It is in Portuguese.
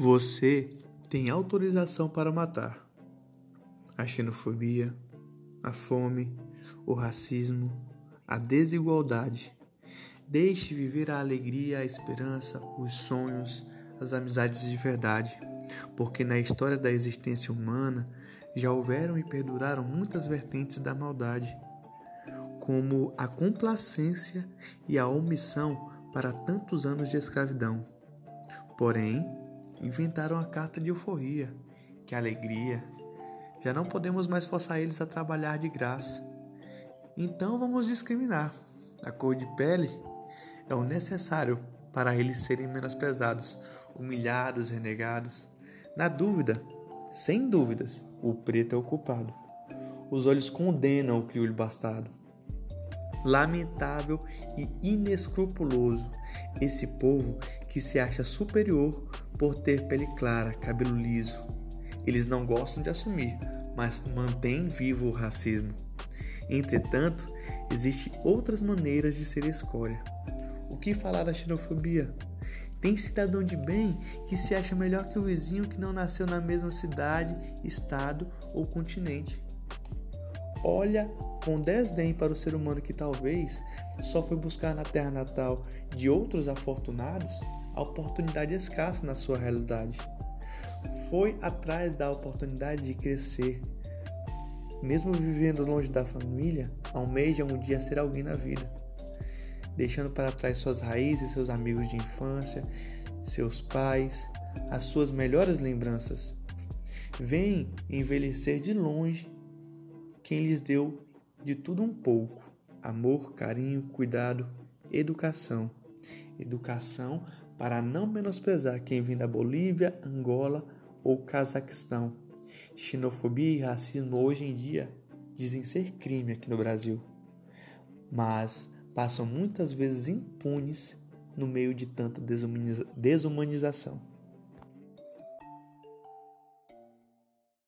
Você tem autorização para matar. A xenofobia, a fome, o racismo, a desigualdade. Deixe viver a alegria, a esperança, os sonhos, as amizades de verdade, porque na história da existência humana já houveram e perduraram muitas vertentes da maldade, como a complacência e a omissão para tantos anos de escravidão. Porém, inventaram a carta de euforia, que alegria. Já não podemos mais forçar eles a trabalhar de graça. Então vamos discriminar. A cor de pele é o necessário para eles serem menosprezados, humilhados, renegados. Na dúvida, sem dúvidas, o preto é o culpado. Os olhos condenam o crioulo bastardo. Lamentável e inescrupuloso esse povo que se acha superior por ter pele clara, cabelo liso. Eles não gostam de assumir, mas mantêm vivo o racismo. Entretanto, existem outras maneiras de ser escória. O que falar da xenofobia? Tem cidadão de bem que se acha melhor que o vizinho que não nasceu na mesma cidade, estado ou continente. Olha com desdém para o ser humano que talvez só foi buscar na terra natal de outros afortunados a oportunidade escassa na sua realidade. Foi atrás da oportunidade de crescer. Mesmo vivendo longe da família, almeja um dia ser alguém na vida, deixando para trás suas raízes, seus amigos de infância, seus pais, as suas melhores lembranças. Vem envelhecer de longe quem lhes deu de tudo um pouco: amor, carinho, cuidado, educação. Educação para não menosprezar quem vem da Bolívia, Angola ou Cazaquistão. Xenofobia e racismo hoje em dia dizem ser crime aqui no Brasil, mas passam muitas vezes impunes no meio de tanta desumanização.